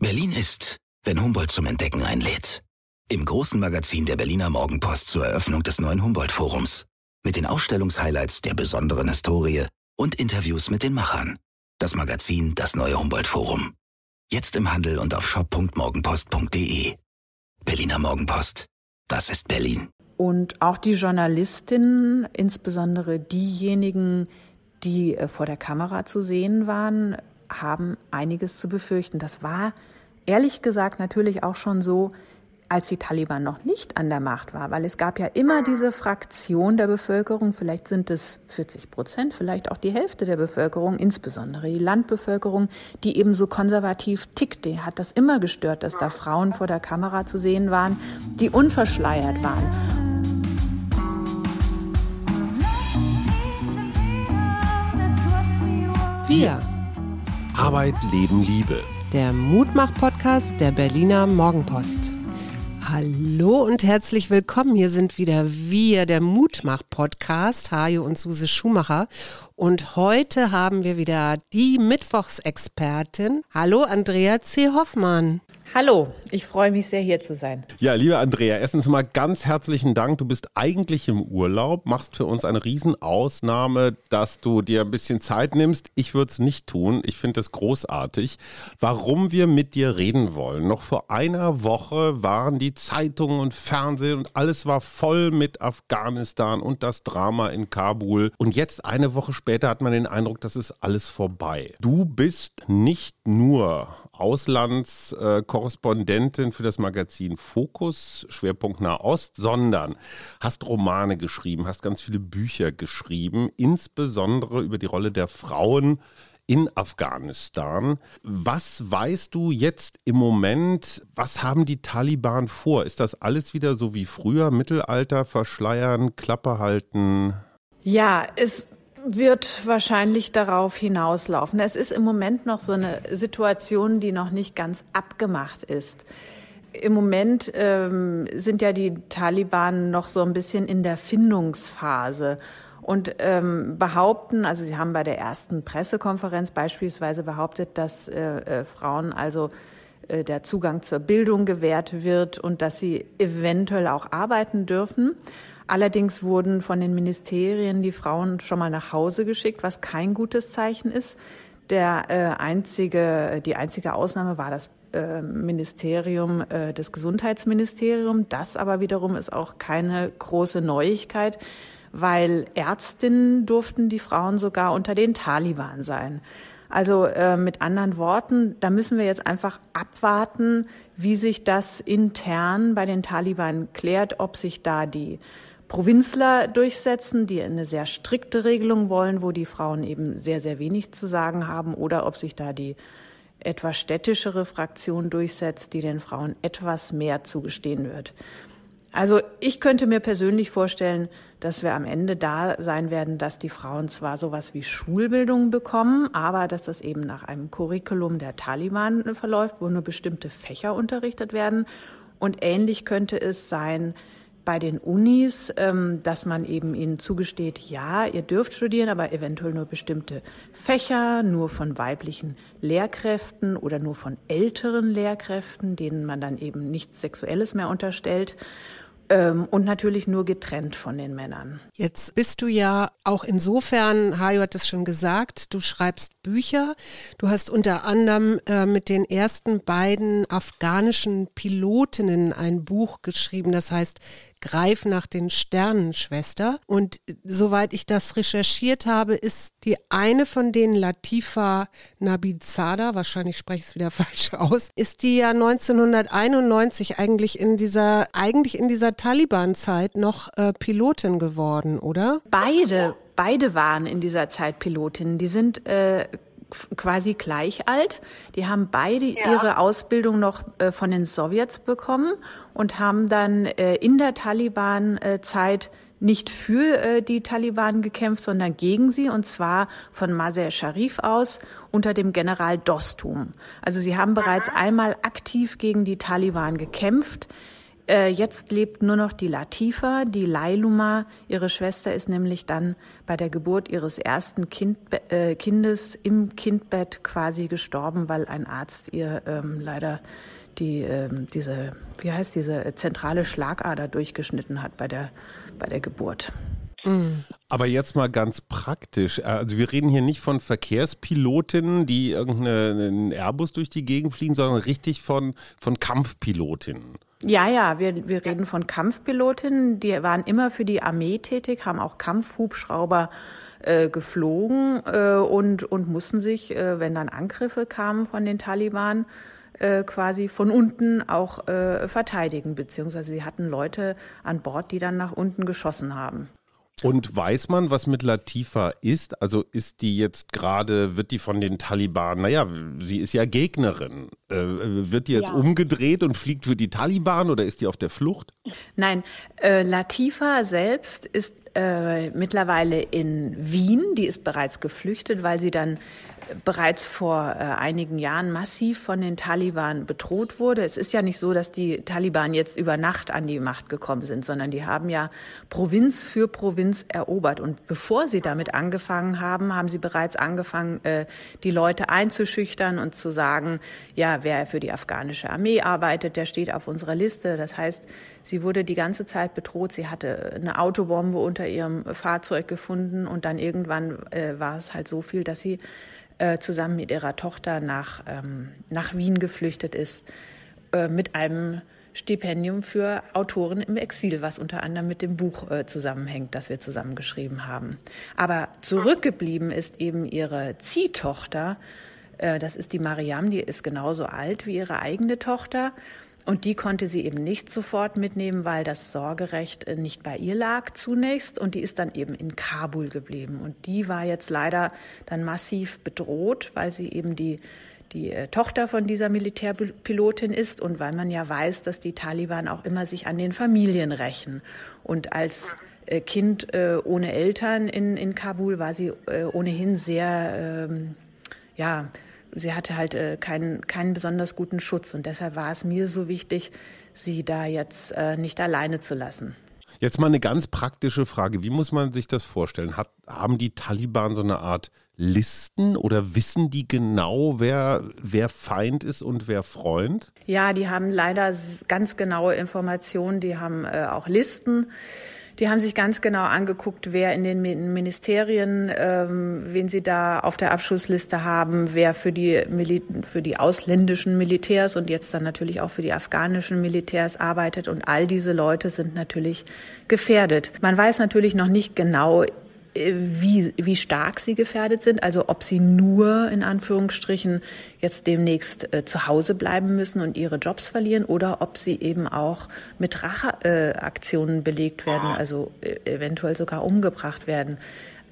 Berlin ist, wenn Humboldt zum Entdecken einlädt. Im großen Magazin der Berliner Morgenpost zur Eröffnung des neuen Humboldt-Forums. Mit den Ausstellungshighlights der besonderen Historie und Interviews mit den Machern. Das Magazin Das neue Humboldt-Forum. Jetzt im Handel und auf shop.morgenpost.de. Berliner Morgenpost. Das ist Berlin. Und auch die Journalistinnen, insbesondere diejenigen, die äh, vor der Kamera zu sehen waren, haben einiges zu befürchten. Das war ehrlich gesagt natürlich auch schon so, als die Taliban noch nicht an der Macht war, weil es gab ja immer diese Fraktion der Bevölkerung, vielleicht sind es 40 Prozent, vielleicht auch die Hälfte der Bevölkerung, insbesondere die Landbevölkerung, die eben so konservativ tickte, hat das immer gestört, dass da Frauen vor der Kamera zu sehen waren, die unverschleiert waren. Wir. Arbeit, Leben, Liebe. Der Mutmach-Podcast der Berliner Morgenpost. Hallo und herzlich willkommen. Hier sind wieder wir, der Mutmach-Podcast, Hajo und Suse Schumacher. Und heute haben wir wieder die Mittwochsexpertin. Hallo, Andrea C. Hoffmann. Hallo, ich freue mich sehr, hier zu sein. Ja, liebe Andrea, erstens mal ganz herzlichen Dank. Du bist eigentlich im Urlaub, machst für uns eine Riesenausnahme, dass du dir ein bisschen Zeit nimmst. Ich würde es nicht tun. Ich finde es großartig. Warum wir mit dir reden wollen. Noch vor einer Woche waren die Zeitungen und Fernsehen und alles war voll mit Afghanistan und das Drama in Kabul. Und jetzt, eine Woche später, hat man den Eindruck, das ist alles vorbei. Du bist nicht nur Auslandskorrespondentin für das Magazin Fokus, Schwerpunkt Nahost, sondern hast Romane geschrieben, hast ganz viele Bücher geschrieben, insbesondere über die Rolle der Frauen in Afghanistan. Was weißt du jetzt im Moment? Was haben die Taliban vor? Ist das alles wieder so wie früher? Mittelalter, verschleiern, Klappe halten? Ja, es wird wahrscheinlich darauf hinauslaufen. Es ist im Moment noch so eine Situation, die noch nicht ganz abgemacht ist. Im Moment ähm, sind ja die Taliban noch so ein bisschen in der Findungsphase und ähm, behaupten, also sie haben bei der ersten Pressekonferenz beispielsweise behauptet, dass äh, äh, Frauen also äh, der Zugang zur Bildung gewährt wird und dass sie eventuell auch arbeiten dürfen. Allerdings wurden von den Ministerien die Frauen schon mal nach Hause geschickt, was kein gutes Zeichen ist. Der äh, einzige, die einzige Ausnahme war das äh, Ministerium, äh, das Gesundheitsministerium. Das aber wiederum ist auch keine große Neuigkeit, weil Ärztinnen durften die Frauen sogar unter den Taliban sein. Also äh, mit anderen Worten, da müssen wir jetzt einfach abwarten, wie sich das intern bei den Taliban klärt, ob sich da die Provinzler durchsetzen, die eine sehr strikte Regelung wollen, wo die Frauen eben sehr, sehr wenig zu sagen haben, oder ob sich da die etwas städtischere Fraktion durchsetzt, die den Frauen etwas mehr zugestehen wird. Also ich könnte mir persönlich vorstellen, dass wir am Ende da sein werden, dass die Frauen zwar sowas wie Schulbildung bekommen, aber dass das eben nach einem Curriculum der Taliban verläuft, wo nur bestimmte Fächer unterrichtet werden. Und ähnlich könnte es sein, bei den Unis, ähm, dass man eben ihnen zugesteht, ja, ihr dürft studieren, aber eventuell nur bestimmte Fächer, nur von weiblichen Lehrkräften oder nur von älteren Lehrkräften, denen man dann eben nichts Sexuelles mehr unterstellt. Ähm, und natürlich nur getrennt von den Männern. Jetzt bist du ja auch insofern, Hajo hat es schon gesagt, du schreibst Bücher. Du hast unter anderem äh, mit den ersten beiden afghanischen Pilotinnen ein Buch geschrieben, das heißt Greif nach den Sternen, Schwester. Und soweit ich das recherchiert habe, ist die eine von denen Latifa Nabizada, wahrscheinlich spreche ich es wieder falsch aus, ist die ja 1991 eigentlich in dieser, eigentlich in dieser Taliban-Zeit noch äh, Pilotin geworden, oder? Beide, beide waren in dieser Zeit Pilotinnen. Die sind äh, quasi gleich alt. Die haben beide ja. ihre Ausbildung noch äh, von den Sowjets bekommen und haben dann äh, in der Taliban-Zeit nicht für äh, die Taliban gekämpft, sondern gegen sie, und zwar von Maser Sharif aus unter dem General Dostum. Also sie haben bereits einmal aktiv gegen die Taliban gekämpft Äh, jetzt lebt nur noch die Latifa, die Lailuma. Ihre Schwester ist nämlich dann bei der Geburt ihres ersten kind, äh, Kindes im Kindbett quasi gestorben, weil ein Arzt ihr ähm, leider die, ähm, diese, wie heißt diese zentrale Schlagader durchgeschnitten hat bei der, bei der Geburt. Aber jetzt mal ganz praktisch. Also wir reden hier nicht von Verkehrspilotinnen, die irgendeinen Airbus durch die Gegend fliegen, sondern richtig von, von Kampfpilotinnen. Ja, ja, wir, wir reden von Kampfpilotinnen. Die waren immer für die Armee tätig, haben auch Kampfhubschrauber äh, geflogen äh, und, und mussten sich, äh, wenn dann Angriffe kamen von den Taliban, äh, quasi von unten auch äh, verteidigen, beziehungsweise sie hatten Leute an Bord, die dann nach unten geschossen haben. Und weiß man, was mit Latifa ist? Also ist die jetzt gerade, wird die von den Taliban, naja, sie ist ja Gegnerin. Äh, wird die jetzt ja. umgedreht und fliegt für die Taliban oder ist die auf der Flucht? Nein, äh, Latifa selbst ist äh, mittlerweile in Wien. Die ist bereits geflüchtet, weil sie dann bereits vor äh, einigen Jahren massiv von den Taliban bedroht wurde. Es ist ja nicht so, dass die Taliban jetzt über Nacht an die Macht gekommen sind, sondern die haben ja Provinz für Provinz erobert. Und bevor sie damit angefangen haben, haben sie bereits angefangen, äh, die Leute einzuschüchtern und zu sagen, ja, wer für die afghanische Armee arbeitet, der steht auf unserer Liste. Das heißt, sie wurde die ganze Zeit bedroht. Sie hatte eine Autobombe unter ihrem Fahrzeug gefunden und dann irgendwann äh, war es halt so viel, dass sie äh, zusammen mit ihrer Tochter nach, ähm, nach Wien geflüchtet ist, äh, mit einem Stipendium für Autoren im Exil, was unter anderem mit dem Buch äh, zusammenhängt, das wir zusammengeschrieben haben. Aber zurückgeblieben ist eben ihre Ziehtochter, äh, das ist die Mariam, die ist genauso alt wie ihre eigene Tochter. Und die konnte sie eben nicht sofort mitnehmen, weil das Sorgerecht äh, nicht bei ihr lag zunächst. Und die ist dann eben in Kabul geblieben. Und die war jetzt leider dann massiv bedroht, weil sie eben die, die äh, Tochter von dieser Militärpilotin ist und weil man ja weiß, dass die Taliban auch immer sich an den Familien rächen. Und als äh, Kind ohne Eltern in, in Kabul war sie ohnehin sehr, ähm, ja, sie hatte halt äh, keinen, keinen besonders guten Schutz. Und deshalb war es mir so wichtig, sie da jetzt äh, nicht alleine zu lassen. Jetzt mal eine ganz praktische Frage. Wie muss man sich das vorstellen? Hat, haben die Taliban so eine Art Listen oder wissen die genau, wer, wer Feind ist und wer Freund? Ja, die haben leider ganz genaue Informationen. Die haben äh, auch Listen. Die haben sich ganz genau angeguckt, wer in den Ministerien, ähm, wen sie da auf der Abschlussliste haben, wer für die, Mil für die ausländischen Militärs und jetzt dann natürlich auch für die afghanischen Militärs arbeitet. Und all diese Leute sind natürlich gefährdet. Man weiß natürlich noch nicht genau, wie, wie stark sie gefährdet sind, also ob sie nur in Anführungsstrichen jetzt demnächst äh, zu Hause bleiben müssen und ihre Jobs verlieren oder ob sie eben auch mit Racheaktionen äh, belegt werden, also äh, eventuell sogar umgebracht werden.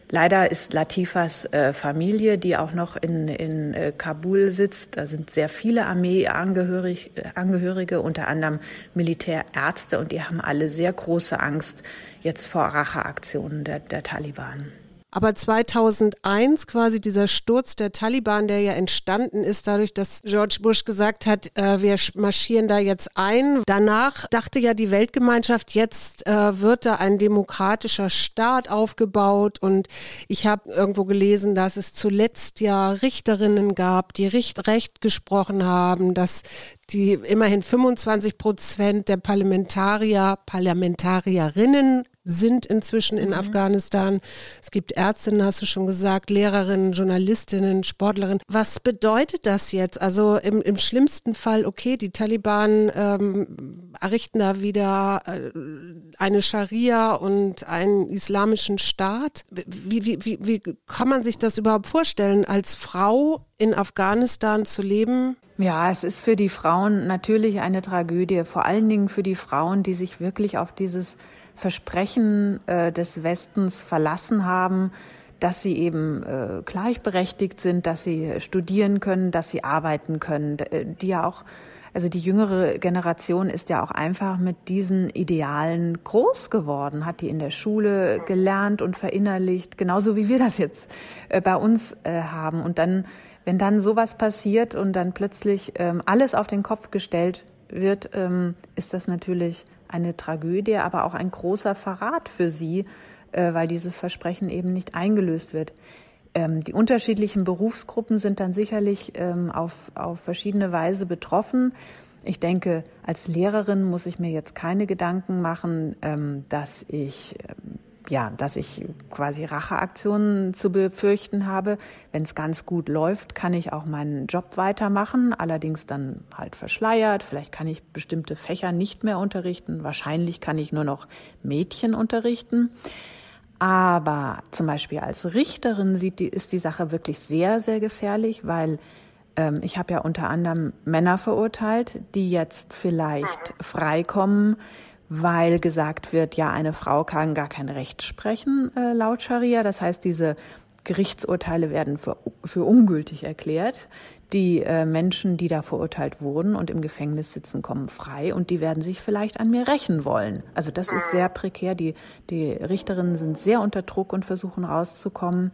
Leider ist Latifas äh, Familie, die auch noch in, in äh, Kabul sitzt, da sind sehr viele Armeeangehörige, unter anderem Militärärzte, und die haben alle sehr große Angst jetzt vor Racheaktionen der, der Taliban. Aber 2001 quasi dieser Sturz der Taliban, der ja entstanden ist dadurch, dass George Bush gesagt hat, äh, wir marschieren da jetzt ein. Danach dachte ja die Weltgemeinschaft, jetzt äh, wird da ein demokratischer Staat aufgebaut. Und ich habe irgendwo gelesen, dass es zuletzt ja Richterinnen gab, die Recht, Recht gesprochen haben, dass die immerhin 25 Prozent der Parlamentarier, Parlamentarierinnen sind inzwischen in mhm. Afghanistan. Es gibt Ärztinnen, hast du schon gesagt, Lehrerinnen, Journalistinnen, Sportlerinnen. Was bedeutet das jetzt? Also im, im schlimmsten Fall, okay, die Taliban ähm, errichten da wieder äh, eine Scharia und einen islamischen Staat. Wie, wie, wie, wie kann man sich das überhaupt vorstellen, als Frau in Afghanistan zu leben? Ja, es ist für die Frauen natürlich eine Tragödie, vor allen Dingen für die Frauen, die sich wirklich auf dieses Versprechen äh, des Westens verlassen haben, dass sie eben äh, gleichberechtigt sind, dass sie studieren können, dass sie arbeiten können, äh, die ja auch also die jüngere Generation ist ja auch einfach mit diesen Idealen groß geworden, hat die in der Schule gelernt und verinnerlicht, genauso wie wir das jetzt äh, bei uns äh, haben. Und dann, wenn dann sowas passiert und dann plötzlich ähm, alles auf den Kopf gestellt wird, ähm, ist das natürlich eine Tragödie, aber auch ein großer Verrat für sie, äh, weil dieses Versprechen eben nicht eingelöst wird. Ähm, die unterschiedlichen Berufsgruppen sind dann sicherlich ähm, auf, auf verschiedene Weise betroffen. Ich denke, als Lehrerin muss ich mir jetzt keine Gedanken machen, ähm, dass ich ja, dass ich quasi Racheaktionen zu befürchten habe. Wenn es ganz gut läuft, kann ich auch meinen Job weitermachen, allerdings dann halt verschleiert. Vielleicht kann ich bestimmte Fächer nicht mehr unterrichten. Wahrscheinlich kann ich nur noch Mädchen unterrichten. Aber zum Beispiel als Richterin sieht die, ist die Sache wirklich sehr, sehr gefährlich, weil ähm, ich habe ja unter anderem Männer verurteilt, die jetzt vielleicht freikommen, weil gesagt wird, ja, eine Frau kann gar kein Recht sprechen äh, laut Scharia. Das heißt, diese Gerichtsurteile werden für, für ungültig erklärt. Die äh, Menschen, die da verurteilt wurden und im Gefängnis sitzen, kommen frei und die werden sich vielleicht an mir rächen wollen. Also das ist sehr prekär. Die, die Richterinnen sind sehr unter Druck und versuchen rauszukommen.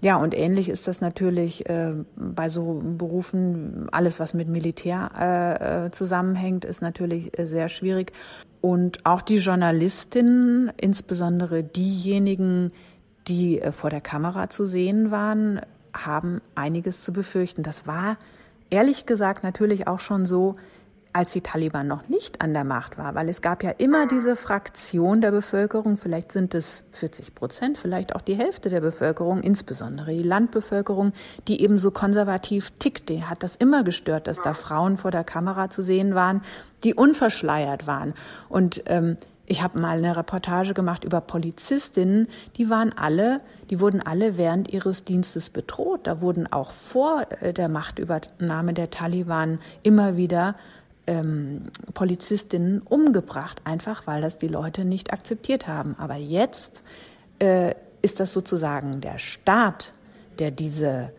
Ja, und ähnlich ist das natürlich äh, bei so Berufen, alles was mit Militär äh, äh zusammenhängt, ist natürlich äh, sehr schwierig. Und auch die Journalistinnen, insbesondere diejenigen, die äh, vor der Kamera zu sehen waren, haben einiges zu befürchten. Das war ehrlich gesagt natürlich auch schon so, als die Taliban noch nicht an der Macht war, weil es gab ja immer diese Fraktion der Bevölkerung, vielleicht sind es 40 Prozent, vielleicht auch die Hälfte der Bevölkerung, insbesondere die Landbevölkerung, die eben so konservativ tickte, hat das immer gestört, dass da Frauen vor der Kamera zu sehen waren, die unverschleiert waren. Und ähm, ich habe mal eine Reportage gemacht über Polizistinnen, die waren alle, die wurden alle während ihres Dienstes bedroht. Da wurden auch vor äh, der Machtübernahme der Taliban immer wieder ähm, Polizistinnen umgebracht, einfach weil das die Leute nicht akzeptiert haben. Aber jetzt äh, ist das sozusagen der Staat, der diese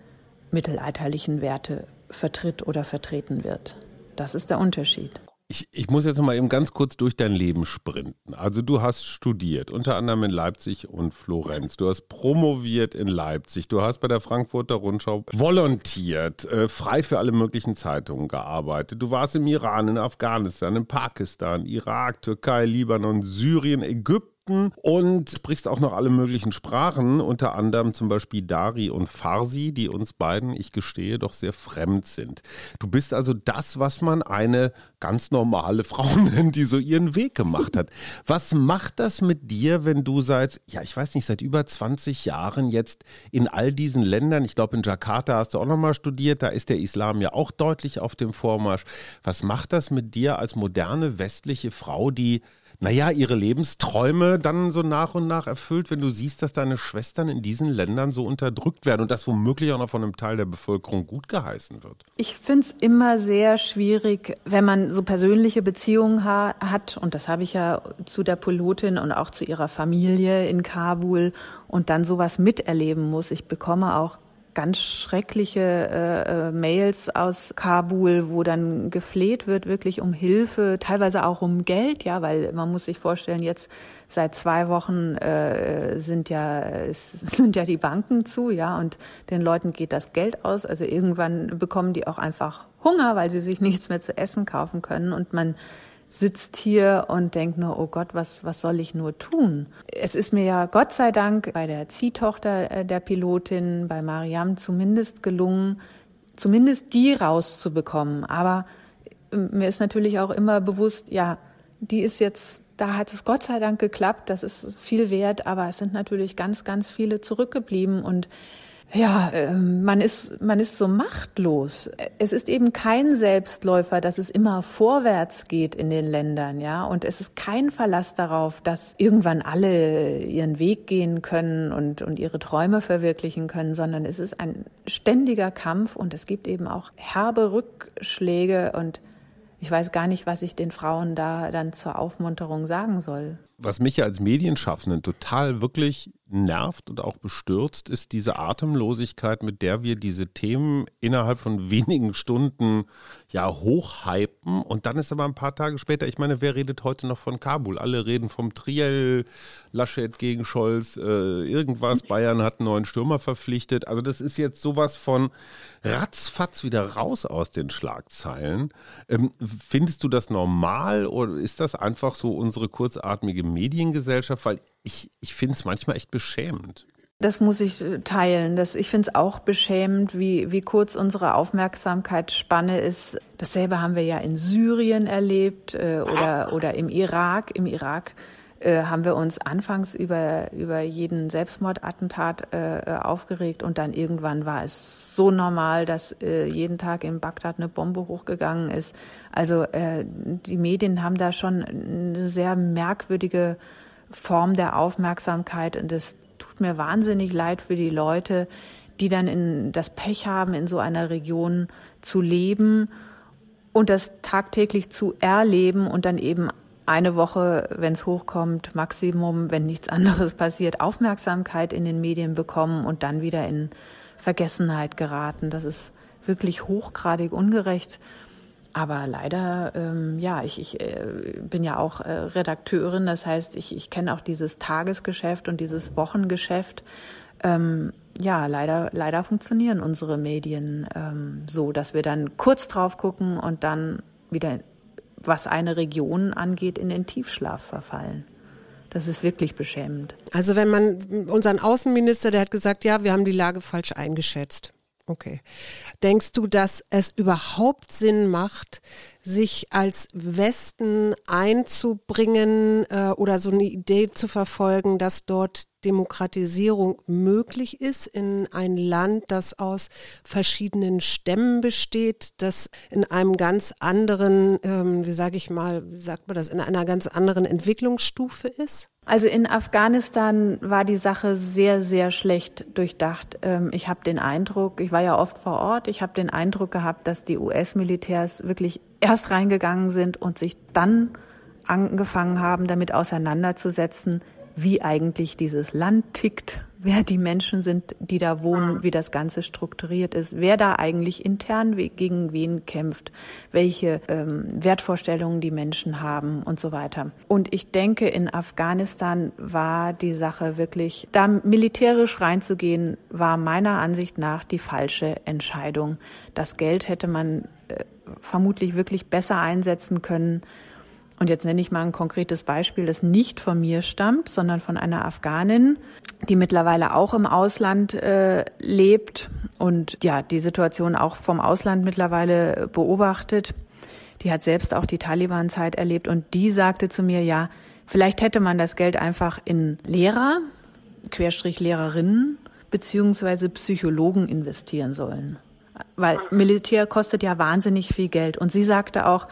mittelalterlichen Werte vertritt oder vertreten wird. Das ist der Unterschied. Ich, ich muss jetzt noch mal eben ganz kurz durch dein Leben sprinten. Also du hast studiert, unter anderem in Leipzig und Florenz. Du hast promoviert in Leipzig. Du hast bei der Frankfurter Rundschau volontiert, äh, frei für alle möglichen Zeitungen gearbeitet. Du warst im Iran, in Afghanistan, in Pakistan, Irak, Türkei, Libanon, Syrien, Ägypten Dialekten und sprichst auch noch alle möglichen Sprachen, unter anderem zum Beispiel Dari und Farsi, die uns beiden, ich gestehe, doch sehr fremd sind. Du bist also das, was man eine ganz normale Frau nennt, die so ihren Weg gemacht hat. Was macht das mit dir, wenn du seit, ja, ich weiß nicht, seit über 20 Jahren jetzt in all diesen Ländern, ich glaube in Jakarta hast du auch nochmal studiert, da ist der Islam ja auch deutlich auf dem Vormarsch. Was macht das mit dir als moderne westliche Frau, die naja, ihre Lebensträume dann so nach und nach erfüllt, wenn du siehst, dass deine Schwestern in diesen Ländern so unterdrückt werden und das womöglich auch noch von einem Teil der Bevölkerung gut geheißen wird? Ich finde es immer sehr schwierig, wenn man so persönliche Beziehungen ha hat, und das habe ich ja zu der Pilotin und auch zu ihrer Familie in Kabul und dann sowas miterleben muss. Ich bekomme auch ganz schreckliche äh, äh, Mails aus Kabul, wo dann gefleht wird wirklich um Hilfe, teilweise auch um Geld, ja, weil man muss sich vorstellen, jetzt seit zwei Wochen äh, sind ja sind ja die Banken zu, ja, und den Leuten geht das Geld aus. Also irgendwann bekommen die auch einfach Hunger, weil sie sich nichts mehr zu essen kaufen können und man sitzt hier und denkt nur, oh Gott, was, was soll ich nur tun? Es ist mir ja Gott sei Dank bei der Ziehtochter äh, der Pilotin, bei Mariam zumindest gelungen, zumindest die rauszubekommen. Aber ähm, mir ist natürlich auch immer bewusst, ja, die ist jetzt, da hat es Gott sei Dank geklappt, das ist viel wert, aber es sind natürlich ganz, ganz viele zurückgeblieben und ja, ähm, man ist, man ist so machtlos. Es ist eben kein Selbstläufer, dass es immer vorwärts geht in den Ländern, ja. Und es ist kein Verlass darauf, dass irgendwann alle ihren Weg gehen können und, und ihre Träume verwirklichen können, sondern es ist ein ständiger Kampf und es gibt eben auch herbe Rückschläge und ich weiß gar nicht, was ich den Frauen da dann zur Aufmunterung sagen soll. Was mich als Medienschaffenden total wirklich nervt und auch bestürzt, ist diese Atemlosigkeit, mit der wir diese Themen innerhalb von wenigen Stunden ja hochhypen und dann ist aber ein paar Tage später, ich meine, wer redet heute noch von Kabul? Alle reden vom Triell, Laschet gegen Scholz, äh, irgendwas, Bayern hat einen neuen Stürmer verpflichtet. Also das ist jetzt sowas von ratzfatz wieder raus aus den Schlagzeilen. Ähm, findest du das normal oder ist das einfach so unsere kurzatmige Mediengesellschaft? Weil ich, ich finde es manchmal echt beschämend. Das muss ich äh, teilen. Das, ich finde es auch beschämend, wie, wie kurz unsere Aufmerksamkeitsspanne ist. Dasselbe haben wir ja in Syrien erlebt äh, oder, oder im Irak. Im Irak äh, haben wir uns anfangs über, über jeden Selbstmordattentat äh, aufgeregt und dann irgendwann war es so normal, dass äh, jeden Tag in Bagdad eine Bombe hochgegangen ist. Also äh, die Medien haben da schon eine sehr merkwürdige Form der Aufmerksamkeit und das tut mir wahnsinnig leid für die Leute, die dann in das Pech haben, in so einer Region zu leben und das tagtäglich zu erleben und dann eben eine Woche, wenn es hochkommt, Maximum, wenn nichts anderes passiert, Aufmerksamkeit in den Medien bekommen und dann wieder in Vergessenheit geraten. Das ist wirklich hochgradig ungerecht. Aber leider, ähm, ja, ich, ich äh, bin ja auch äh, Redakteurin, das heißt, ich, ich kenne auch dieses Tagesgeschäft und dieses Wochengeschäft. Ähm, ja, leider, leider funktionieren unsere Medien ähm, so, dass wir dann kurz drauf gucken und dann wieder, was eine Region angeht, in den Tiefschlaf verfallen. Das ist wirklich beschämend. Also wenn man unseren Außenminister, der hat gesagt, ja, wir haben die Lage falsch eingeschätzt. Okay. Denkst du, dass es überhaupt Sinn macht, sich als Westen einzubringen äh, oder so eine Idee zu verfolgen, dass dort Demokratisierung möglich ist in ein Land, das aus verschiedenen Stämmen besteht, das in einem ganz anderen, ähm, wie sage ich mal, wie sagt man das, in einer ganz anderen Entwicklungsstufe ist? Also in Afghanistan war die Sache sehr, sehr schlecht durchdacht. Ähm, ich habe den Eindruck, ich war ja oft vor Ort, ich habe den Eindruck gehabt, dass die US-Militärs wirklich erst reingegangen sind und sich dann angefangen haben, damit auseinanderzusetzen, wie eigentlich dieses Land tickt, wer die Menschen sind, die da wohnen, wie das Ganze strukturiert ist, wer da eigentlich intern gegen wen kämpft, welche ähm, Wertvorstellungen die Menschen haben und so weiter. Und ich denke, in Afghanistan war die Sache wirklich, da militärisch reinzugehen, war meiner Ansicht nach die falsche Entscheidung. Das Geld hätte man äh, vermutlich wirklich besser einsetzen können und jetzt nenne ich mal ein konkretes Beispiel, das nicht von mir stammt, sondern von einer Afghanin, die mittlerweile auch im Ausland äh, lebt und ja, die Situation auch vom Ausland mittlerweile beobachtet. Die hat selbst auch die Taliban-Zeit erlebt und die sagte zu mir, ja, vielleicht hätte man das Geld einfach in Lehrer, Querstrich Lehrerinnen, beziehungsweise Psychologen investieren sollen. Weil Militär kostet ja wahnsinnig viel Geld. Und sie sagte auch,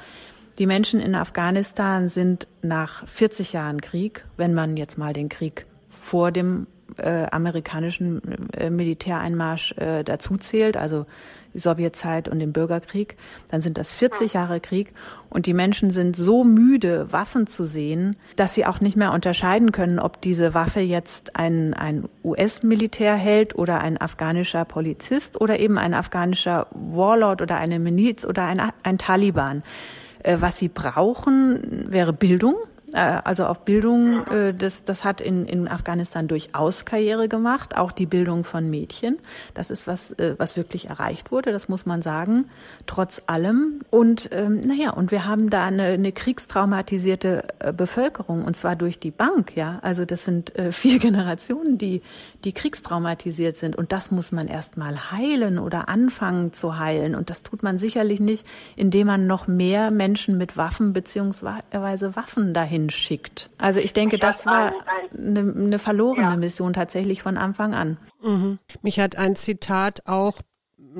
die Menschen in Afghanistan sind nach 40 Jahren Krieg, wenn man jetzt mal den Krieg vor dem äh, amerikanischen äh, Militäreinmarsch äh, dazu zählt, also die Sowjetzeit und den Bürgerkrieg, dann sind das 40 Jahre Krieg und die Menschen sind so müde, Waffen zu sehen, dass sie auch nicht mehr unterscheiden können, ob diese Waffe jetzt ein, ein US-Militär hält oder ein afghanischer Polizist oder eben ein afghanischer Warlord oder eine Miliz oder ein, ein Taliban. Äh, was sie brauchen, wäre Bildung. Äh, also auf Bildung, äh, das, das hat in, in Afghanistan durchaus Karriere gemacht, auch die Bildung von Mädchen. Das ist was, äh, was wirklich erreicht wurde, das muss man sagen, trotz allem. Und ähm, naja, und wir haben da eine, eine kriegstraumatisierte Bevölkerung und zwar durch die Bank, ja. Also das sind vier Generationen, die, die kriegstraumatisiert sind. Und das muss man erst mal heilen oder anfangen zu heilen. Und das tut man sicherlich nicht, indem man noch mehr Menschen mit Waffen beziehungsweise Waffen dahin hinschickt. Also ich denke, das war eine, eine verlorene Mission tatsächlich von Anfang an. Mhm. Mich hat ein Zitat auch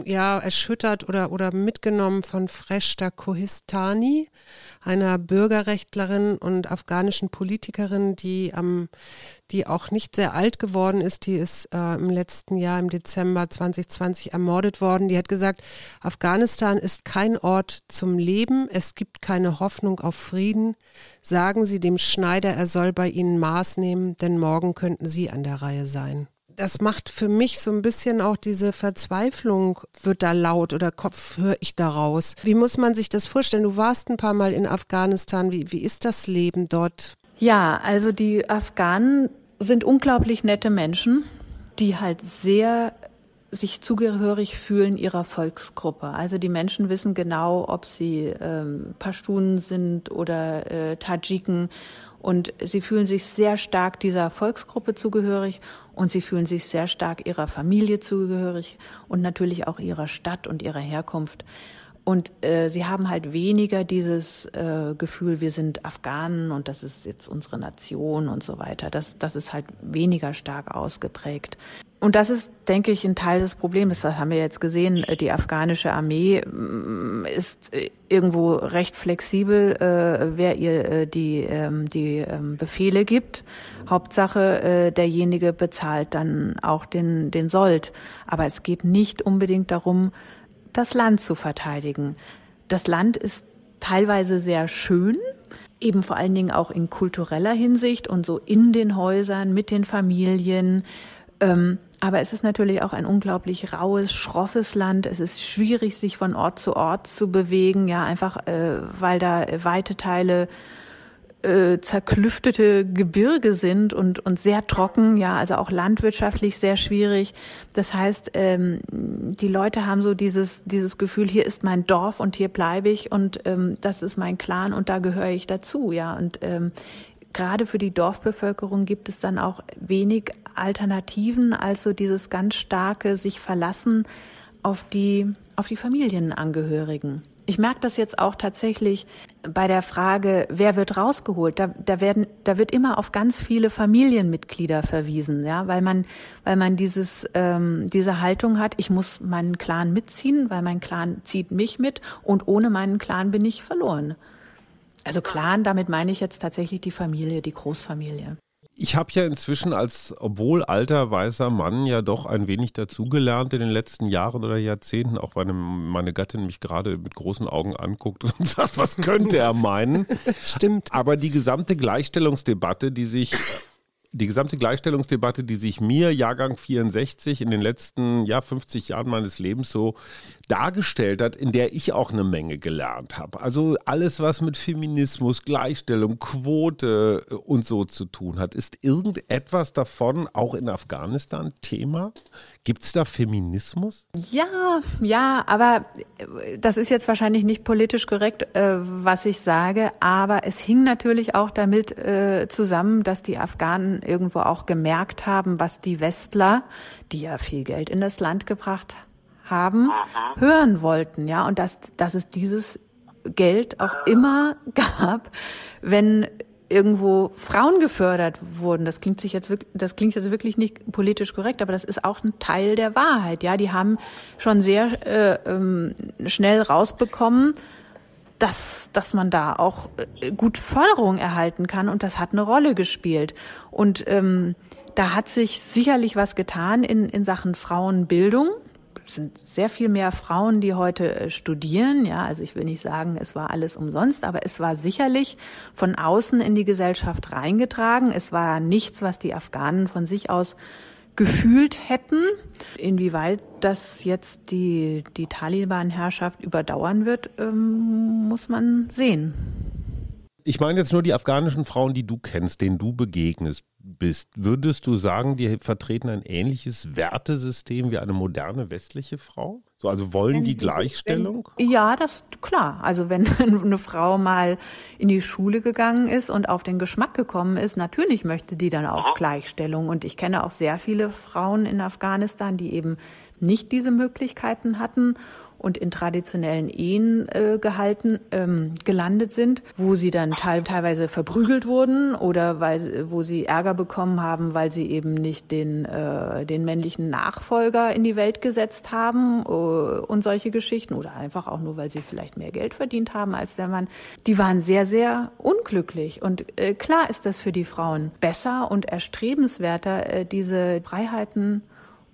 ja erschüttert oder, oder mitgenommen von Freshta Kohistani, einer Bürgerrechtlerin und afghanischen Politikerin, die am, die auch nicht sehr alt geworden ist. Die ist äh, im letzten Jahr im Dezember 2020 ermordet worden. Die hat gesagt, Afghanistan ist kein Ort zum Leben. Es gibt keine Hoffnung auf Frieden. Sagen Sie dem Schneider, er soll bei Ihnen Maß nehmen, denn morgen könnten Sie an der Reihe sein das macht für mich so ein bisschen auch diese Verzweiflung, wird da laut oder Kopf höre ich daraus. Wie muss man sich das vorstellen? Du warst ein paar Mal in Afghanistan. Wie, wie ist das Leben dort? Ja, also die Afghanen sind unglaublich nette Menschen, die halt sehr sich zugehörig fühlen ihrer Volksgruppe. Also die Menschen wissen genau, ob sie ähm, Pashtunen sind oder äh, Tadschiken und sie fühlen sich sehr stark dieser Volksgruppe zugehörig und sie fühlen sich sehr stark ihrer Familie zugehörig und natürlich auch ihrer Stadt und ihrer Herkunft. Und äh, sie haben halt weniger dieses äh, Gefühl, wir sind Afghanen und das ist jetzt unsere Nation und so weiter. Das, das ist halt weniger stark ausgeprägt. Und das ist, denke ich, ein Teil des Problems. Das haben wir jetzt gesehen. Die afghanische Armee mm, ist äh, irgendwo recht flexibel, äh, wer ihr äh, die, ähm, die ähm, Befehle gibt. Hauptsache, derjenige bezahlt dann auch den, den Sold. Aber es geht nicht unbedingt darum, das Land zu verteidigen. Das Land ist teilweise sehr schön, eben vor allen Dingen auch in kultureller Hinsicht und so in den Häusern mit den Familien. Ähm, aber es ist natürlich auch ein unglaublich raues, schroffes Land. Es ist schwierig, sich von Ort zu Ort zu bewegen, ja, einfach äh, weil da weite Teile äh, zerklüftete Gebirge sind und, und sehr trocken, ja, also auch landwirtschaftlich sehr schwierig. Das heißt, ähm, die Leute haben so dieses, dieses Gefühl, hier ist mein Dorf und hier bleibe ich und ähm, das ist mein Clan und da gehöre ich dazu, ja. Und ähm, gerade für die Dorfbevölkerung gibt es dann auch wenig Alternativen, also dieses ganz starke sich verlassen auf die, auf die Familienangehörigen. Ich merke das jetzt auch tatsächlich bei der Frage, wer wird rausgeholt? Da, da werden, da wird immer auf ganz viele Familienmitglieder verwiesen, ja, weil man, weil man dieses, ähm, diese Haltung hat, ich muss meinen Clan mitziehen, weil mein Clan zieht mich mit und ohne meinen Clan bin ich verloren. Also Clan, damit meine ich jetzt tatsächlich die Familie, die Großfamilie ich habe ja inzwischen als, obwohl alter weißer Mann, ja doch ein wenig dazugelernt in den letzten Jahren oder Jahrzehnten, auch wenn meine Gattin mich gerade mit großen Augen anguckt und sagt, was könnte er meinen? Stimmt. Aber die gesamte Gleichstellungsdebatte, die sich die gesamte Gleichstellungsdebatte, die sich mir, Jahrgang 64, in den letzten ja, 50 Jahren meines Lebens so dargestellt hat, in der ich auch eine Menge gelernt habe. Also alles, was mit Feminismus, Gleichstellung, Quote äh, und so zu tun hat. Ist irgendetwas davon auch in Afghanistan Thema? Gibt es da Feminismus? Ja, ja, aber äh, das ist jetzt wahrscheinlich nicht politisch korrekt, äh, was ich sage, aber es hing natürlich auch damit zusammen, dass die Afghanen irgendwo auch gemerkt haben, was die Westler, die ja viel Geld in das Land gebracht haben, hören wollten, ja, und dass, dass es dieses Geld auch immer gab, wenn irgendwo Frauen gefördert wurden. Das klingt sich jetzt wirklich, das klingt jetzt wirklich nicht politisch korrekt, aber das ist auch ein Teil der Wahrheit. Ja, die haben schon sehr äh, ähm, schnell rausbekommen, dass, dass man da auch äh, gut Förderung erhalten kann und das hat eine Rolle gespielt. Und ähm, da hat sich sicherlich was getan in, in Sachen Frauenbildung. Es sind sehr viel mehr Frauen, die heute äh, studieren. Ja, also ich will nicht sagen, es war alles umsonst, aber es war sicherlich von außen in die Gesellschaft reingetragen. Es war nichts, was die Afghanen von sich aus gefühlt hätten. Inwieweit das jetzt die, die Taliban-Herrschaft überdauern wird, ähm, muss man sehen. Ich meine jetzt nur die afghanischen Frauen, die du kennst, denen du begegnest bist. Würdest du sagen, die vertreten ein ähnliches Wertesystem wie eine moderne westliche Frau? So, also wollen die Gleichstellung? Ja, das klar. Also wenn eine Frau mal in die Schule gegangen ist und auf den Geschmack gekommen ist, natürlich möchte die dann auch Gleichstellung. Und ich kenne auch sehr viele Frauen in Afghanistan, die eben nicht diese Möglichkeiten hatten und in traditionellen Ehen äh, gehalten, ähm, gelandet sind, wo sie dann teil teilweise verprügelt wurden oder weil, wo sie Ärger bekommen haben, weil sie eben nicht den, äh, den männlichen Nachfolger in die Welt gesetzt haben äh, und solche Geschichten oder einfach auch nur, weil sie vielleicht mehr Geld verdient haben als der Mann. Die waren sehr, sehr unglücklich und äh, klar ist das für die Frauen besser und erstrebenswerter, äh, diese Freiheiten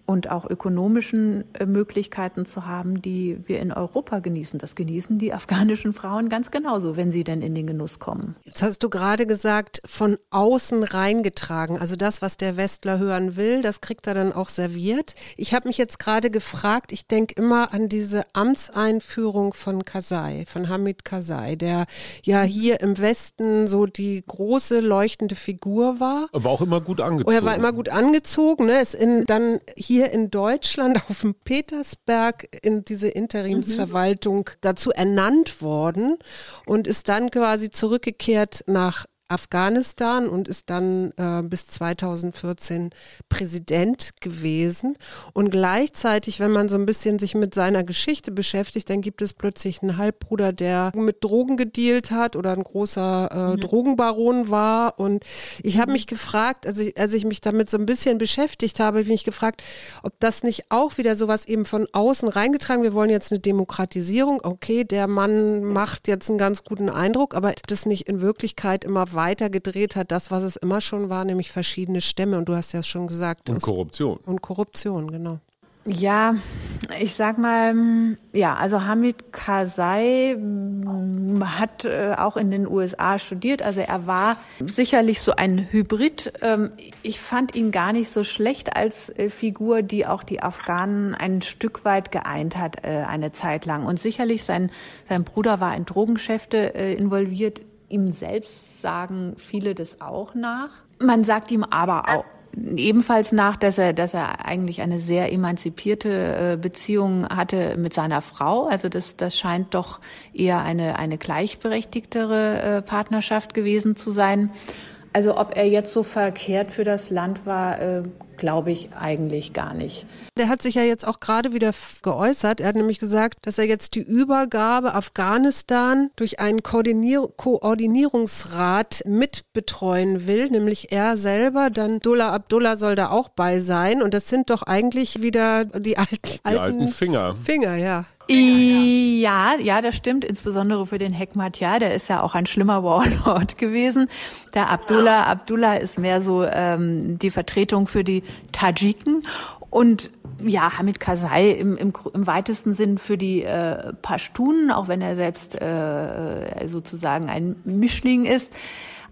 und auch ökonomischen äh, Möglichkeiten zu haben, die wir in Europa genießen. Das genießen die afghanischen Frauen ganz genauso, wenn sie denn in den Genuss kommen. Jetzt hast du gerade gesagt, von außen reingetragen. Also das, was der Westler hören will, das kriegt er dann auch serviert. Ich habe mich jetzt gerade gefragt, ich denke immer an diese Amtseinführung von Karzai, von Hamid Karzai, der ja hier im Westen so die große leuchtende Figur war. Er war auch immer gut angezogen. er war immer gut angezogen. Ne? Ist in, dann hier hier in Deutschland auf dem Petersberg in diese Interimsverwaltung mhm. dazu ernannt worden und ist dann quasi zurückgekehrt nach Afghanistan und ist dann äh, bis 2014 Präsident gewesen. Und gleichzeitig, wenn man so ein bisschen sich mit seiner Geschichte beschäftigt, dann gibt es plötzlich einen Halbbruder, der mit Drogen gedealt hat oder ein großer äh, mhm. Drogenbaron war. Und ich habe mhm. mich gefragt, also ich, als ich mich damit so ein bisschen beschäftigt habe, habe ich mich gefragt, ob das nicht auch wieder sowas eben von außen reingetragen. Wir wollen jetzt eine Demokratisierung. Okay, der Mann macht jetzt einen ganz guten Eindruck, aber das nicht in Wirklichkeit immer weitergedreht hat, das, was es immer schon war, nämlich verschiedene Stämme. Und du hast ja schon gesagt. Und Korruption. Und Korruption, genau. Ja, ich sag mal, ja, also Hamid Karzai hat äh, auch in den USA studiert. Also er war sicherlich so ein Hybrid. Ähm, ich fand ihn gar nicht so schlecht als äh, Figur, die auch die Afghanen ein Stück weit geeint hat, äh, eine Zeit lang. Und sicherlich sein, sein Bruder war in Drogengeschäfte involviert Ihm selbst sagen viele das auch nach. Man sagt ihm aber auch ebenfalls nach, dass er, dass er eigentlich eine sehr emanzipierte äh, Beziehung hatte mit seiner Frau. Also das, das scheint doch eher eine, eine gleichberechtigtere äh, Partnerschaft gewesen zu sein. Also ob er jetzt so verkehrt für das Land war, äh, glaube ich eigentlich gar nicht. Der hat sich ja jetzt auch gerade wieder geäußert. Er hat nämlich gesagt, dass er jetzt die Übergabe Afghanistan durch einen Koordinier Koordinierungsrat mitbetreuen will, nämlich er selber. Dann Dullah Abdullah soll da auch bei sein. Und das sind doch eigentlich wieder die alten, die alten, alten Finger. Finger, ja. Ja, ja, das stimmt, insbesondere für den Hekmat, ja, der ist ja auch ein schlimmer Warlord gewesen. Der Abdullah, Abdullah ist mehr so ähm, die Vertretung für die Tadschiken und ja, Hamid Karzai im, im, im weitesten Sinn für die äh, Pashtunen, auch wenn er selbst äh, sozusagen ein Mischling ist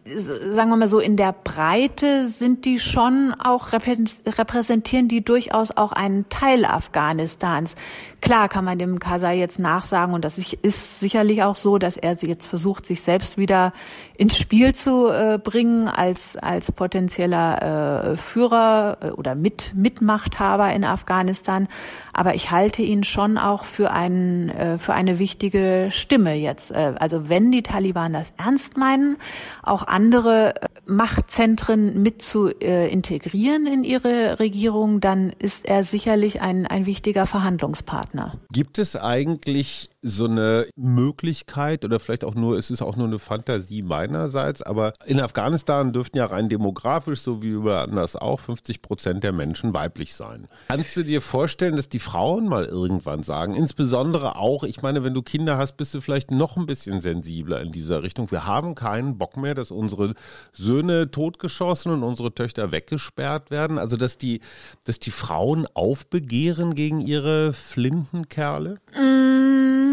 sagen wir mal so, in der Breite sind die schon auch, repräsentieren die durchaus auch einen Teil Afghanistans. Klar kann man dem Karzai jetzt nachsagen, und das ist sicherlich auch so, dass er jetzt versucht, sich selbst wieder ins Spiel zu äh, bringen als, als potenzieller äh, Führer äh, oder mit, Mitmachthaber in Afghanistan. Aber ich halte ihn schon auch für, einen, äh, für eine wichtige Stimme jetzt. Äh, also wenn die Taliban das ernst meinen, auch andere äh, Machtzentren mit zu äh, integrieren in ihre Regierung, dann ist er sicherlich ein, ein wichtiger Verhandlungspartner. Gibt es eigentlich so eine Möglichkeit oder vielleicht auch nur, es ist auch nur eine Fantasie meinerseits, aber in Afghanistan dürften ja rein demografisch, so wie überall anders auch, 50 Prozent der Menschen weiblich sein. Kannst du dir vorstellen, dass die Frauen mal irgendwann sagen, insbesondere auch, ich meine, wenn du Kinder hast, bist du vielleicht noch ein bisschen sensibler in dieser Richtung. Wir haben keinen Bock mehr, dass unsere Söhne totgeschossen und unsere Töchter weggesperrt werden. Also, dass die, dass die Frauen aufbegehren gegen ihre Flintenkerle? Mm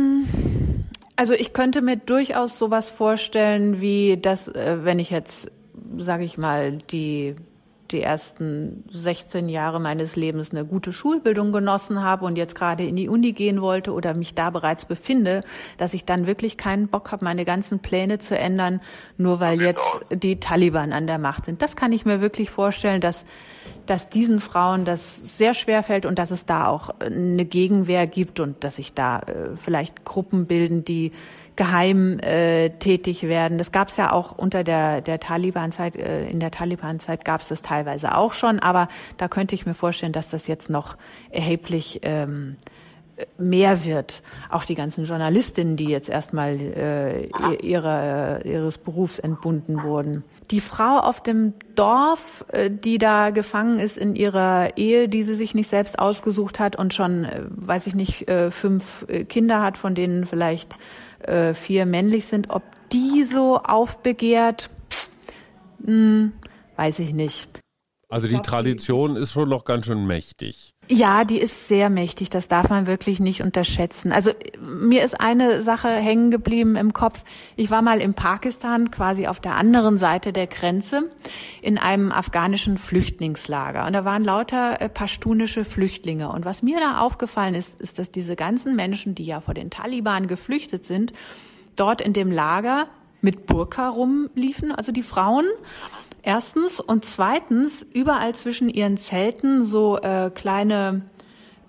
also ich könnte mir durchaus sowas vorstellen, wie das, äh, wenn ich jetzt, sage ich mal, die die ersten 16 Jahre meines Lebens eine gute Schulbildung genossen habe und jetzt gerade in die Uni gehen wollte oder mich da bereits befinde, dass ich dann wirklich keinen Bock habe, meine ganzen Pläne zu ändern, nur weil jetzt die Taliban an der Macht sind. Das kann ich mir wirklich vorstellen, dass dass diesen Frauen das sehr schwer fällt und dass es da auch eine Gegenwehr gibt und dass sich da äh, vielleicht Gruppen bilden, die geheim äh, tätig werden. Das gab es ja auch unter der, der Taliban-Zeit, äh, in der Taliban-Zeit gab es das teilweise auch schon, aber da könnte ich mir vorstellen, dass das jetzt noch erheblich ähm, mehr wird. Auch die ganzen Journalistinnen, die jetzt erstmal äh, ihrer, ihres Berufs entbunden wurden. Die Frau auf dem Dorf, äh, die da gefangen ist in ihrer Ehe, die sie sich nicht selbst ausgesucht hat und schon, äh, weiß ich nicht, äh, fünf Kinder hat, von denen vielleicht äh, vier männlich sind, ob die so aufbegehrt, hm, weiß ich nicht. Also die Tradition ist schon noch ganz schön mächtig. Ja, die ist sehr mächtig. Das darf man wirklich nicht unterschätzen. Also mir ist eine Sache hängen geblieben im Kopf. Ich war mal in Pakistan, quasi auf der anderen Seite der Grenze, in einem afghanischen Flüchtlingslager. Und da waren lauter äh, pashtunische Flüchtlinge. Und was mir da aufgefallen ist, ist, dass diese ganzen Menschen, die ja vor den Taliban geflüchtet sind, dort in dem Lager mit Burka rumliefen, also die Frauen. Erstens und zweitens überall zwischen ihren Zelten so äh, kleine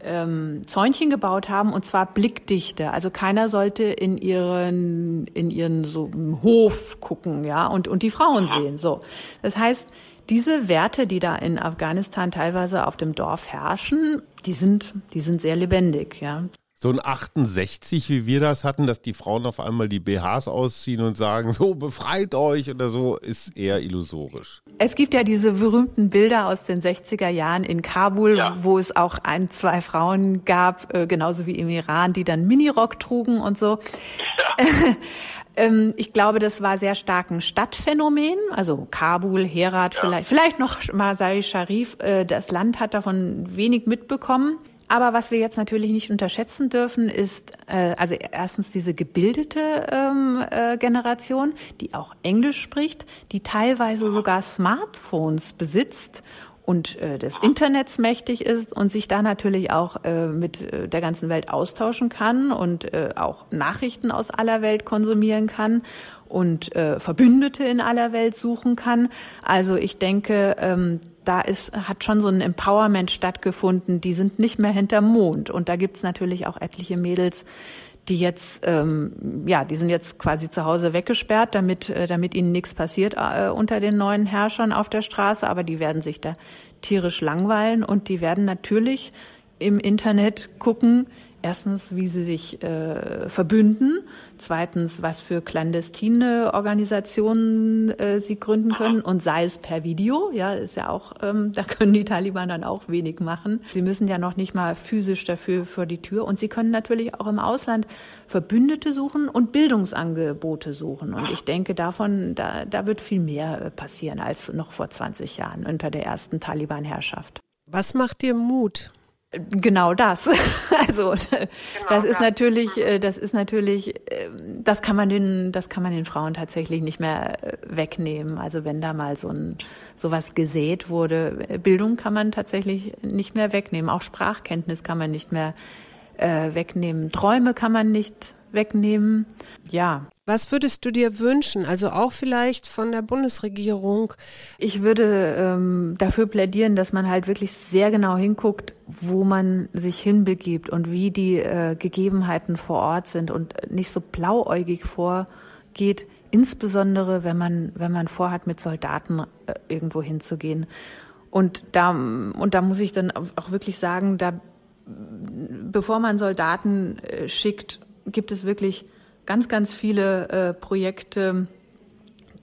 ähm, Zäunchen gebaut haben und zwar blickdichte. Also keiner sollte in ihren in ihren so Hof gucken, ja, und und die Frauen sehen. So, das heißt, diese Werte, die da in Afghanistan teilweise auf dem Dorf herrschen, die sind die sind sehr lebendig, ja so ein 68, wie wir das hatten, dass die Frauen auf einmal die BHs ausziehen und sagen, so befreit euch oder so, ist eher illusorisch. Es gibt ja diese berühmten Bilder aus den 60er Jahren in Kabul, ja. wo es auch ein, zwei Frauen gab, äh, genauso wie im Iran, die dann Minirock trugen und so. Ja. Ähm, ich glaube, das war sehr stark ein Stadtphänomen, also Kabul, Herat, ja. vielleicht, vielleicht noch Masai Sharif. Äh, das Land hat davon wenig mitbekommen. Aber was wir jetzt natürlich nicht unterschätzen dürfen, ist äh, also erstens diese gebildete ähm, äh, Generation, die auch Englisch spricht, die teilweise sogar Smartphones besitzt und äh, des Internets mächtig ist und sich da natürlich auch äh, mit äh, der ganzen Welt austauschen kann und äh, auch Nachrichten aus aller Welt konsumieren kann und äh, Verbündete in aller Welt suchen kann. Also ich denke, ähm, da ist, hat schon so ein Empowerment stattgefunden. Die sind nicht mehr hinterm Mond. Und da gibt's natürlich auch etliche Mädels, die jetzt, ähm, ja, die sind jetzt quasi zu Hause weggesperrt, damit, äh, damit ihnen nichts passiert äh, unter den neuen Herrschern auf der Straße. Aber die werden sich da tierisch langweilen und die werden natürlich im Internet gucken, erstens, wie sie sich äh, verbünden, zweitens, was für clandestine Organisationen äh, sie gründen können und sei es per Video, ja, ist ja auch, ähm, da können die Taliban dann auch wenig machen. Sie müssen ja noch nicht mal physisch dafür vor die Tür und sie können natürlich auch im Ausland Verbündete suchen und Bildungsangebote suchen und ich denke, davon, da, da wird viel mehr äh, passieren als noch vor 20 Jahren unter der ersten Taliban-Herrschaft. Was macht dir Mut? Genau das. Also genau, das ist ja. natürlich, äh, das ist natürlich, ähm, das kann man den, das kann man den Frauen tatsächlich nicht mehr äh, wegnehmen. Also wenn da mal so ein sowas gesät wurde, äh, Bildung kann man tatsächlich nicht mehr wegnehmen. Auch Sprachkenntnis kann man nicht mehr äh, wegnehmen. Träume kann man nicht wegnehmen. Ja. Was würdest du dir wünschen? Also auch vielleicht von der Bundesregierung? Ich würde ähm, dafür plädieren, dass man halt wirklich sehr genau hinguckt, wo man sich hinbegibt und wie die äh, Gegebenheiten vor Ort sind und nicht so blauäugig vorgeht, insbesondere wenn man, wenn man vorhat, mit Soldaten äh, irgendwo hinzugehen. Und da, und da muss ich dann auch wirklich sagen, da, bevor man Soldaten äh, schickt, gibt es wirklich ganz, ganz viele äh, Projekte,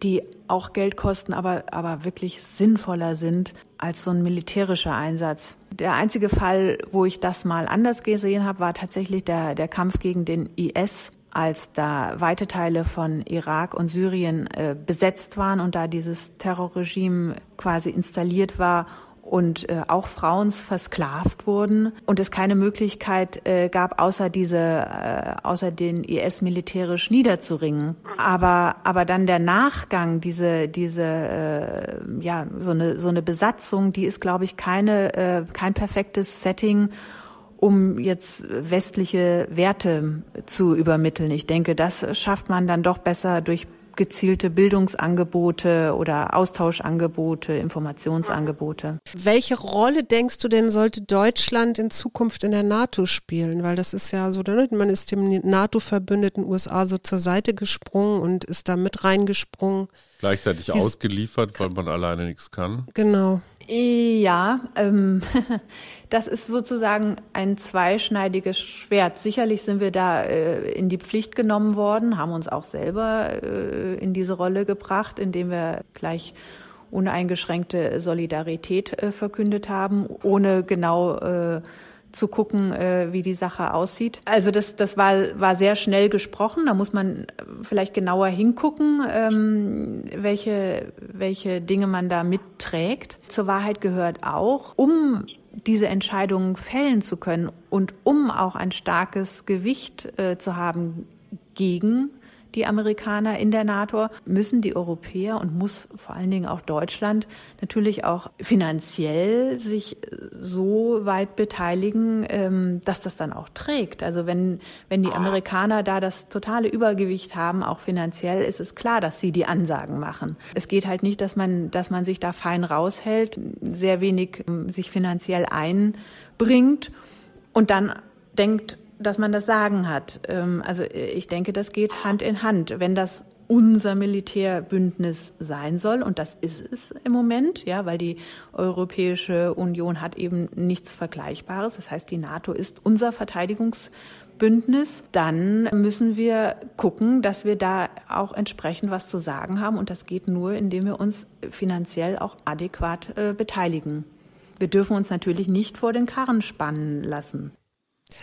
die auch Geld kosten, aber, aber wirklich sinnvoller sind als so ein militärischer Einsatz. Der einzige Fall, wo ich das mal anders gesehen habe, war tatsächlich der, der Kampf gegen den IS, als da weite Teile von Irak und Syrien äh, besetzt waren und da dieses Terrorregime quasi installiert war und äh, auch Frauen versklavt wurden und es keine Möglichkeit äh, gab, außer diese, äh, außer den IS militärisch niederzuringen. Aber aber dann der Nachgang, diese diese äh, ja so eine so eine Besatzung, die ist, glaube ich, keine äh, kein perfektes Setting um jetzt westliche Werte zu übermitteln. Ich denke, das schafft man dann doch besser durch gezielte Bildungsangebote oder Austauschangebote, Informationsangebote. Welche Rolle denkst du denn, sollte Deutschland in Zukunft in der NATO spielen? Weil das ist ja so, ne, man ist dem NATO-verbündeten USA so zur Seite gesprungen und ist da mit reingesprungen. Gleichzeitig Dies, ausgeliefert, weil man alleine nichts kann. Genau. Ja, ähm, das ist sozusagen ein zweischneidiges Schwert. Sicherlich sind wir da äh, in die Pflicht genommen worden, haben uns auch selber äh, in diese Rolle gebracht, indem wir gleich uneingeschränkte Solidarität äh, verkündet haben, ohne genau äh, zu gucken, äh, wie die Sache aussieht. Also das, das war, war sehr schnell gesprochen. Da muss man vielleicht genauer hingucken, ähm, welche, welche Dinge man da mitträgt. Zur Wahrheit gehört auch, um diese Entscheidungen fällen zu können und um auch ein starkes Gewicht äh, zu haben gegen die Amerikaner in der NATO, müssen die Europäer und muss vor allen Dingen auch Deutschland natürlich auch finanziell sich so weit beteiligen, ähm, dass das dann auch trägt. Also wenn, wenn die Amerikaner da das totale Übergewicht haben, auch finanziell, ist es klar, dass sie die Ansagen machen. Es geht halt nicht, dass man, dass man sich da fein raushält, sehr wenig ähm, sich finanziell einbringt und dann denkt, dass man das Sagen hat. Ähm, also ich denke, das geht Hand in Hand. Wenn das unser Militärbündnis sein soll, und das ist es im Moment, ja, weil die Europäische Union hat eben nichts Vergleichbares. Das heißt, die NATO ist unser Verteidigungsbündnis. Dann müssen wir gucken, dass wir da auch entsprechend was zu sagen haben. Und das geht nur, indem wir uns finanziell auch adäquat äh, beteiligen. Wir dürfen uns natürlich nicht vor den Karren spannen lassen.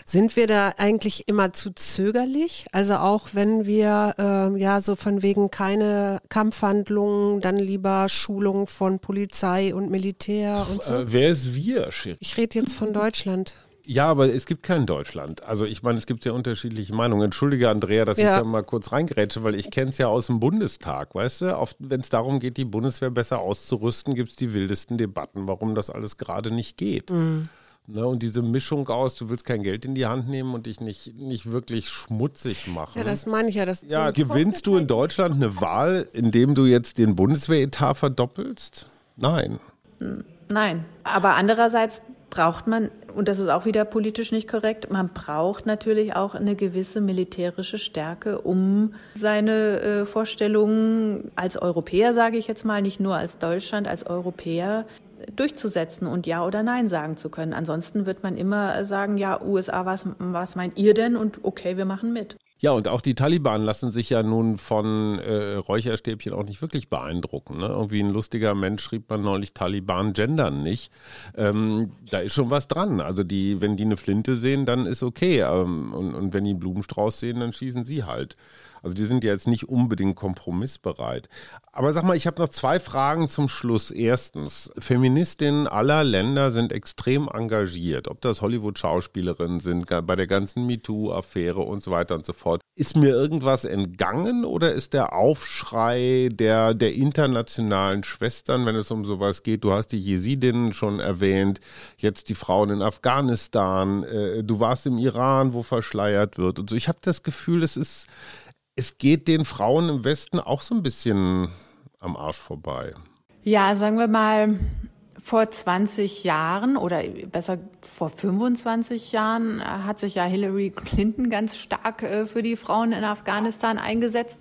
Sind wir da eigentlich immer zu zögerlich? Also auch wenn wir äh, ja so von wegen keine Kampfhandlungen, dann lieber Schulung von Polizei und Militär und so. Äh, wer ist wir? Ich rede jetzt von Deutschland. Ja, aber es gibt kein Deutschland. Also ich meine, es gibt ja unterschiedliche Meinungen. Entschuldige, Andrea, dass ja. ich da mal kurz reingrätsche, weil ich kenne es ja aus dem Bundestag, weißt du? Wenn es darum geht, die Bundeswehr besser auszurüsten, gibt es die wildesten Debatten, warum das alles gerade nicht geht. Mhm. Ne, und diese Mischung aus, du willst kein Geld in die Hand nehmen und dich nicht, nicht wirklich schmutzig machen. Ja, das meine ich ja. Das ja, gewinnst du in Deutschland eine Wahl, indem du jetzt den Bundeswehretat verdoppelst? Nein. Nein. Aber andererseits braucht man, und das ist auch wieder politisch nicht korrekt, man braucht natürlich auch eine gewisse militärische Stärke, um seine äh, Vorstellungen als Europäer, sage ich jetzt mal, nicht nur als Deutschland, als Europäer durchzusetzen und Ja oder Nein sagen zu können. Ansonsten wird man immer sagen, ja, USA, was, was meint ihr denn? Und okay, wir machen mit. Ja, und auch die Taliban lassen sich ja nun von äh, Räucherstäbchen auch nicht wirklich beeindrucken. Ne? Irgendwie ein lustiger Mensch schrieb man neulich, Taliban gendern nicht. Ähm, da ist schon was dran. Also die, wenn die eine Flinte sehen, dann ist okay. Ähm, und, und wenn die einen Blumenstrauß sehen, dann schießen sie halt. Also die sind ja jetzt nicht unbedingt kompromissbereit. Aber sag mal, ich habe noch zwei Fragen zum Schluss. Erstens, Feministinnen aller Länder sind extrem engagiert, ob das Hollywood-Schauspielerinnen sind, bei der ganzen MeToo-Affäre und so weiter und so fort. Ist mir irgendwas entgangen oder ist der Aufschrei der, der internationalen Schwestern, wenn es um sowas geht, du hast die Jesidinnen schon erwähnt, jetzt die Frauen in Afghanistan, äh, du warst im Iran, wo verschleiert wird und so. Ich habe das Gefühl, es ist es geht den Frauen im Westen auch so ein bisschen am Arsch vorbei. Ja, sagen wir mal, vor 20 Jahren oder besser vor 25 Jahren hat sich ja Hillary Clinton ganz stark äh, für die Frauen in Afghanistan eingesetzt.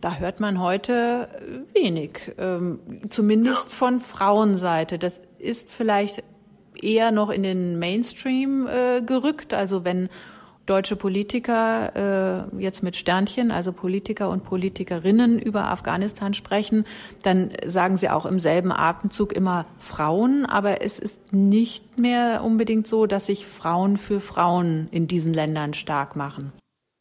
Da hört man heute wenig, ähm, zumindest von Frauenseite. Das ist vielleicht eher noch in den Mainstream äh, gerückt. Also wenn deutsche Politiker äh, jetzt mit Sternchen, also Politiker und Politikerinnen über Afghanistan sprechen, dann sagen sie auch im selben Atemzug immer Frauen, aber es ist nicht mehr unbedingt so, dass sich Frauen für Frauen in diesen Ländern stark machen.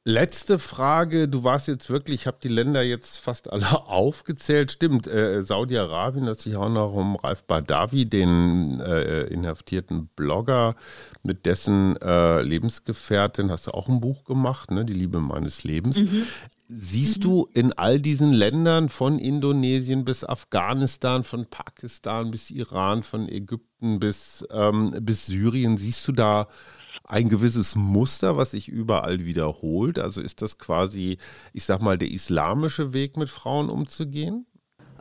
Letzte Frage, du warst jetzt wirklich, ich habe die Länder jetzt fast alle aufgezählt. Stimmt, äh, Saudi-Arabien, das sich auch noch um Ralf Badawi, den äh, inhaftierten Blogger, mit dessen äh, Lebensgefährtin, hast du auch ein Buch gemacht, ne? Die Liebe meines Lebens. Mhm. Siehst mhm. du in all diesen Ländern von Indonesien bis Afghanistan, von Pakistan bis Iran, von Ägypten bis, ähm, bis Syrien, siehst du da ein gewisses Muster, was sich überall wiederholt? Also ist das quasi, ich sag mal, der islamische Weg, mit Frauen umzugehen?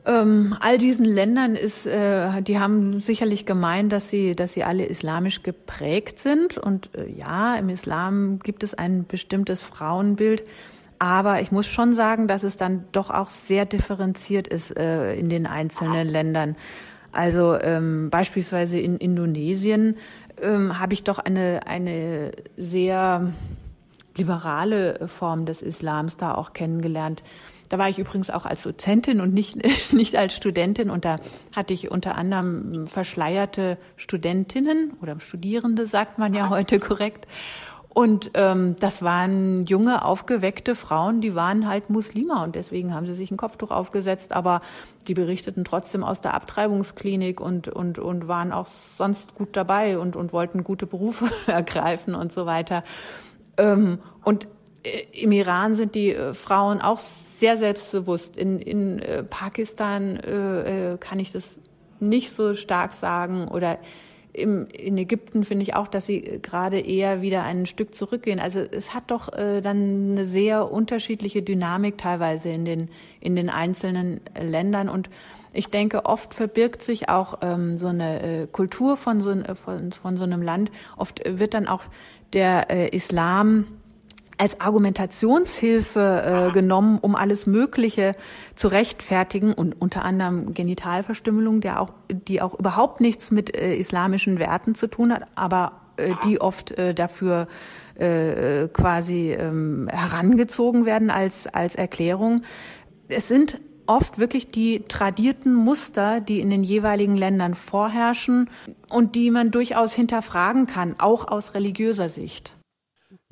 Ähm, all diesen Ländern ist, äh, die haben sicherlich gemeint, dass sie, dass sie alle islamisch geprägt sind. Und äh, ja, im Islam gibt es ein bestimmtes Frauenbild. Aber ich muss schon sagen, dass es dann doch auch sehr differenziert ist äh, in den einzelnen Ländern. Also ähm, beispielsweise in Indonesien ähm, habe ich doch eine, eine sehr liberale Form des Islams da auch kennengelernt. Da war ich übrigens auch als Dozentin und nicht, nicht als Studentin. Und da hatte ich unter anderem verschleierte Studentinnen oder Studierende, sagt man ja heute korrekt. Und ähm, das waren junge, aufgeweckte Frauen, die waren halt Muslime und deswegen haben sie sich ein Kopftuch aufgesetzt, aber die berichteten trotzdem aus der Abtreibungsklinik und, und, und waren auch sonst gut dabei und, und wollten gute Berufe ergreifen und so weiter. Ähm, und äh, im Iran sind die äh, Frauen auch sehr selbstbewusst. In, in äh, Pakistan äh, kann ich das nicht so stark sagen oder im, in Ägypten finde ich auch, dass sie gerade eher wieder ein Stück zurückgehen. Also es hat doch äh, dann eine sehr unterschiedliche Dynamik teilweise in den, in den einzelnen Ländern. Und ich denke, oft verbirgt sich auch ähm, so eine äh, Kultur von so, von, von so einem Land. Oft wird dann auch der äh, Islam als Argumentationshilfe äh, genommen, um alles Mögliche zu rechtfertigen und unter anderem Genitalverstümmelung, der auch, die auch überhaupt nichts mit äh, islamischen Werten zu tun hat, aber äh, die oft äh, dafür äh, quasi ähm, herangezogen werden als, als Erklärung. Es sind oft wirklich die tradierten Muster, die in den jeweiligen Ländern vorherrschen und die man durchaus hinterfragen kann, auch aus religiöser Sicht.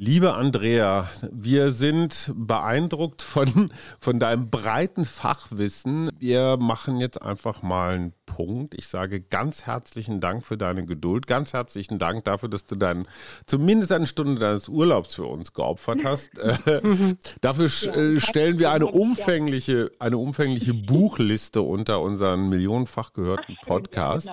Liebe Andrea, wir sind beeindruckt von, von deinem breiten Fachwissen. Wir machen jetzt einfach mal einen Punkt. Ich sage ganz herzlichen Dank für deine Geduld, ganz herzlichen Dank dafür, dass du dann zumindest eine Stunde deines Urlaubs für uns geopfert hast. Äh, dafür ja, äh, stellen wir eine umfängliche, eine umfängliche Buchliste unter unseren millionenfach gehörten Podcast.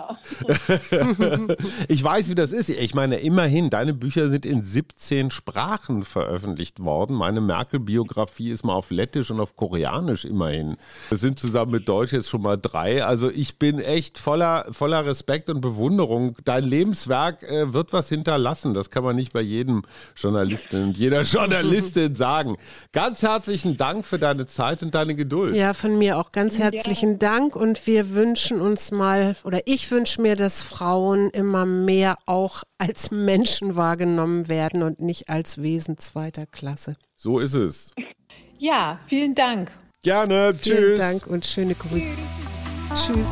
Genau. ich weiß, wie das ist. Ich meine, immerhin, deine Bücher sind in 17 Sprachen veröffentlicht worden. Meine Merkel-Biografie ist mal auf Lettisch und auf Koreanisch immerhin. Wir sind zusammen mit Deutsch jetzt schon mal drei. Also ich bin echt voller, voller Respekt und Bewunderung. Dein Lebenswerk äh, wird was hinterlassen. Das kann man nicht bei jedem Journalisten und jeder Journalistin sagen. Ganz herzlichen Dank für deine Zeit und deine Geduld. Ja, von mir auch ganz herzlichen. Dank und wir wünschen uns mal, oder ich wünsche mir, dass Frauen immer mehr auch als Menschen wahrgenommen werden und nicht als Wesen zweiter Klasse. So ist es. Ja, vielen Dank. Gerne. Vielen Tschüss. Vielen Dank und schöne Grüße. Tschüss.